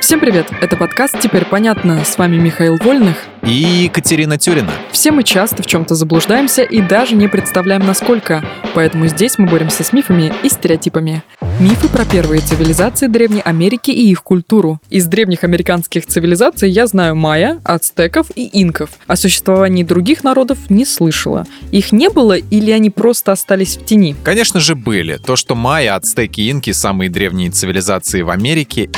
Всем привет! Это подкаст «Теперь понятно». С вами Михаил Вольных и Екатерина Тюрина. Все мы часто в чем-то заблуждаемся и даже не представляем, насколько. Поэтому здесь мы боремся с мифами и стереотипами. Мифы про первые цивилизации Древней Америки и их культуру. Из древних американских цивилизаций я знаю майя, ацтеков и инков. О существовании других народов не слышала. Их не было или они просто остались в тени? Конечно же были. То, что майя, ацтеки и инки — самые древние цивилизации в Америке,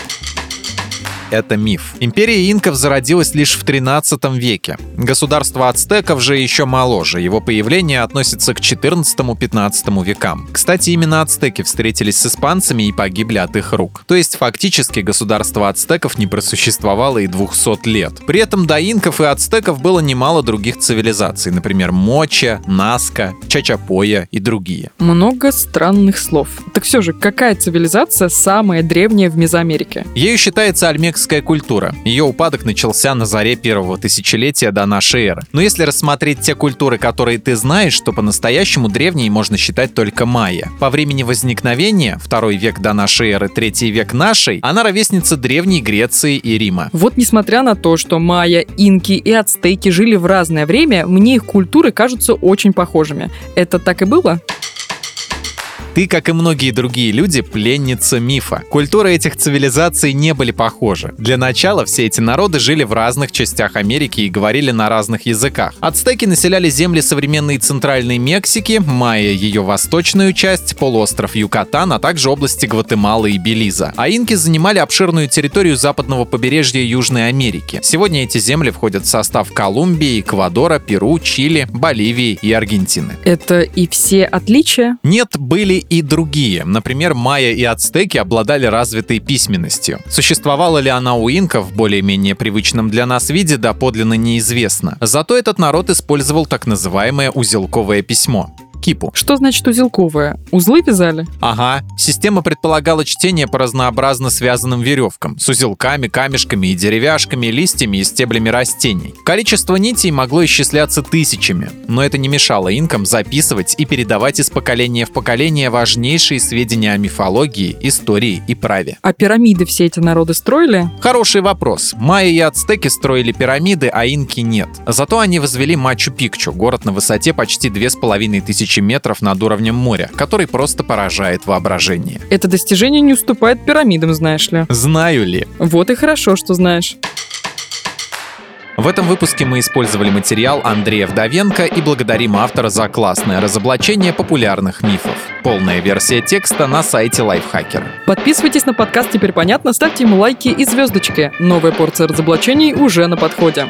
это миф. Империя инков зародилась лишь в 13 веке. Государство ацтеков же еще моложе. Его появление относится к 14-15 векам. Кстати, именно ацтеки встретились с испанцами и погибли от их рук. То есть фактически государство ацтеков не просуществовало и 200 лет. При этом до инков и ацтеков было немало других цивилизаций, например, Моча, Наска, Чачапоя и другие. Много странных слов. Так все же, какая цивилизация самая древняя в Мезоамерике? Ею считается альмекская культура. Ее упадок начался на заре первого тысячелетия до нашей эры. Но если рассмотреть те культуры, которые ты знаешь, то по-настоящему древней можно считать только майя. По времени возникновения, второй век до нашей эры, третий век нашей, она ровесница древней Греции и Рима. Вот несмотря на то, что майя, инки и ацтеки жили в разное время, мне их культуры кажутся очень похожими. Это так и было? Ты, как и многие другие люди, пленница мифа. Культуры этих цивилизаций не были похожи. Для начала все эти народы жили в разных частях Америки и говорили на разных языках. Ацтеки населяли земли современной Центральной Мексики, майя ее восточную часть, полуостров Юкатан, а также области Гватемалы и Белиза. А инки занимали обширную территорию западного побережья Южной Америки. Сегодня эти земли входят в состав Колумбии, Эквадора, Перу, Чили, Боливии и Аргентины. Это и все отличия? Нет, были и другие. Например, майя и ацтеки обладали развитой письменностью. Существовала ли она у инков более-менее привычном для нас виде, доподлинно неизвестно. Зато этот народ использовал так называемое узелковое письмо кипу. Что значит узелковая? Узлы вязали? Ага. Система предполагала чтение по разнообразно связанным веревкам, с узелками, камешками и деревяшками, листьями и стеблями растений. Количество нитей могло исчисляться тысячами, но это не мешало инкам записывать и передавать из поколения в поколение важнейшие сведения о мифологии, истории и праве. А пирамиды все эти народы строили? Хороший вопрос. Майя и ацтеки строили пирамиды, а инки нет. Зато они возвели Мачу-Пикчу, город на высоте почти две с половиной тысячи тысячи метров над уровнем моря, который просто поражает воображение. Это достижение не уступает пирамидам, знаешь ли. Знаю ли. Вот и хорошо, что знаешь. В этом выпуске мы использовали материал Андрея Вдовенко и благодарим автора за классное разоблачение популярных мифов. Полная версия текста на сайте Lifehacker. Подписывайтесь на подкаст «Теперь понятно», ставьте ему лайки и звездочки. Новая порция разоблачений уже на подходе.